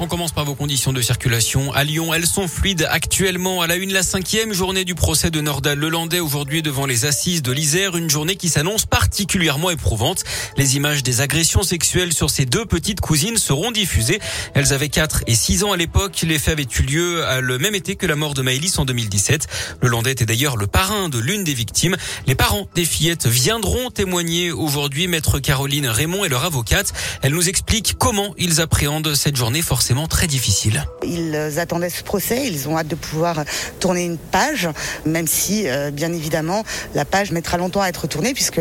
On commence par vos conditions de circulation. À Lyon, elles sont fluides actuellement. À la une, la cinquième journée du procès de Nordal Lelandais aujourd'hui devant les assises de l'Isère. Une journée qui s'annonce particulièrement éprouvante. Les images des agressions sexuelles sur ces deux petites cousines seront diffusées. Elles avaient 4 et 6 ans à l'époque. Les faits avaient eu lieu le même été que la mort de Maëlys en 2017. Lelandais était d'ailleurs le parrain de l'une des victimes. Les parents des fillettes viendront témoigner aujourd'hui. Maître Caroline Raymond et leur avocate. Elle nous explique comment ils appréhendent cette journée très difficile. Ils attendaient ce procès, ils ont hâte de pouvoir tourner une page, même si, euh, bien évidemment, la page mettra longtemps à être tournée puisque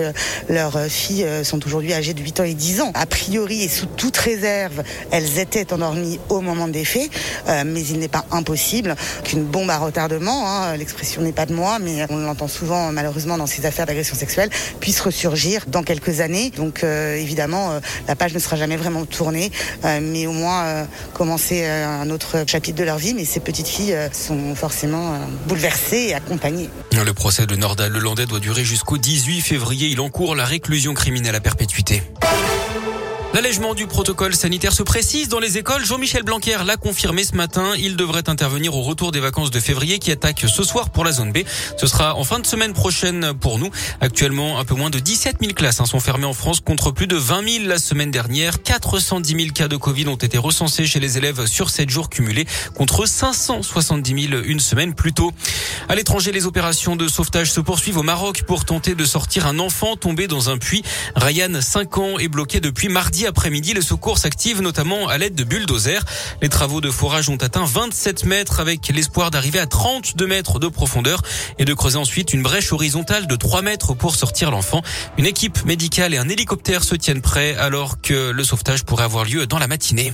leurs filles euh, sont aujourd'hui âgées de 8 ans et 10 ans. A priori et sous toute réserve, elles étaient endormies au moment des faits, euh, mais il n'est pas impossible qu'une bombe à retardement, hein, l'expression n'est pas de moi, mais on l'entend souvent malheureusement dans ces affaires d'agression sexuelle, puisse ressurgir dans quelques années. Donc évidemment, la page ne sera jamais vraiment tournée, mais au moins commencer euh, un autre chapitre de leur vie, mais ces petites filles euh, sont forcément euh, bouleversées et accompagnées. Le procès de Nordal Lelandais doit durer jusqu'au 18 février. Il encourt la réclusion criminelle à perpétuité. L'allègement du protocole sanitaire se précise dans les écoles. Jean-Michel Blanquer l'a confirmé ce matin. Il devrait intervenir au retour des vacances de février qui attaquent ce soir pour la zone B. Ce sera en fin de semaine prochaine pour nous. Actuellement, un peu moins de 17 000 classes hein, sont fermées en France contre plus de 20 000 la semaine dernière. 410 000 cas de Covid ont été recensés chez les élèves sur 7 jours cumulés contre 570 000 une semaine plus tôt. À l'étranger, les opérations de sauvetage se poursuivent au Maroc pour tenter de sortir un enfant tombé dans un puits. Ryan, 5 ans, est bloqué depuis mardi après-midi, les secours s'activent notamment à l'aide de bulldozers. Les travaux de forage ont atteint 27 mètres avec l'espoir d'arriver à 32 mètres de profondeur et de creuser ensuite une brèche horizontale de 3 mètres pour sortir l'enfant. Une équipe médicale et un hélicoptère se tiennent prêts alors que le sauvetage pourrait avoir lieu dans la matinée.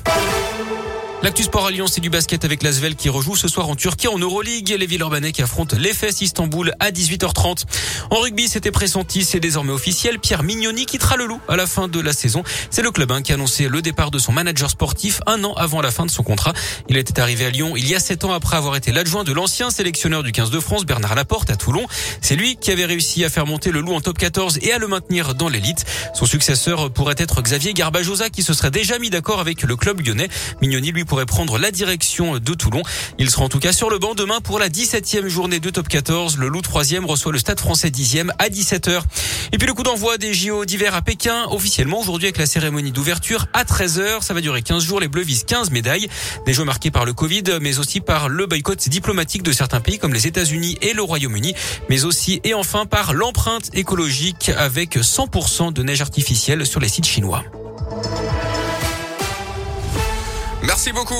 L'actu sport à Lyon, c'est du basket avec l'Asvel qui rejoue ce soir en Turquie en Euroleague. Les Villeurbanais qui affrontent l'EFS Istanbul à 18h30. En rugby, c'était pressenti, c'est désormais officiel. Pierre Mignoni quittera le loup à la fin de la saison. C'est le club hein, qui a annoncé le départ de son manager sportif un an avant la fin de son contrat. Il était arrivé à Lyon il y a sept ans après avoir été l'adjoint de l'ancien sélectionneur du 15 de France, Bernard Laporte, à Toulon. C'est lui qui avait réussi à faire monter le loup en top 14 et à le maintenir dans l'élite. Son successeur pourrait être Xavier Garbajosa qui se serait déjà mis d'accord avec le club lyonnais. Mignoni lui pourrait prendre la direction de Toulon. Il sera en tout cas sur le banc demain pour la 17e journée de top 14. Le Loup 3e reçoit le Stade français 10e à 17h. Et puis le coup d'envoi des JO d'hiver à Pékin, officiellement aujourd'hui avec la cérémonie d'ouverture à 13h. Ça va durer 15 jours. Les Bleus visent 15 médailles. Des jeux marqués par le Covid, mais aussi par le boycott diplomatique de certains pays comme les États-Unis et le Royaume-Uni, mais aussi et enfin par l'empreinte écologique avec 100% de neige artificielle sur les sites chinois. Merci beaucoup.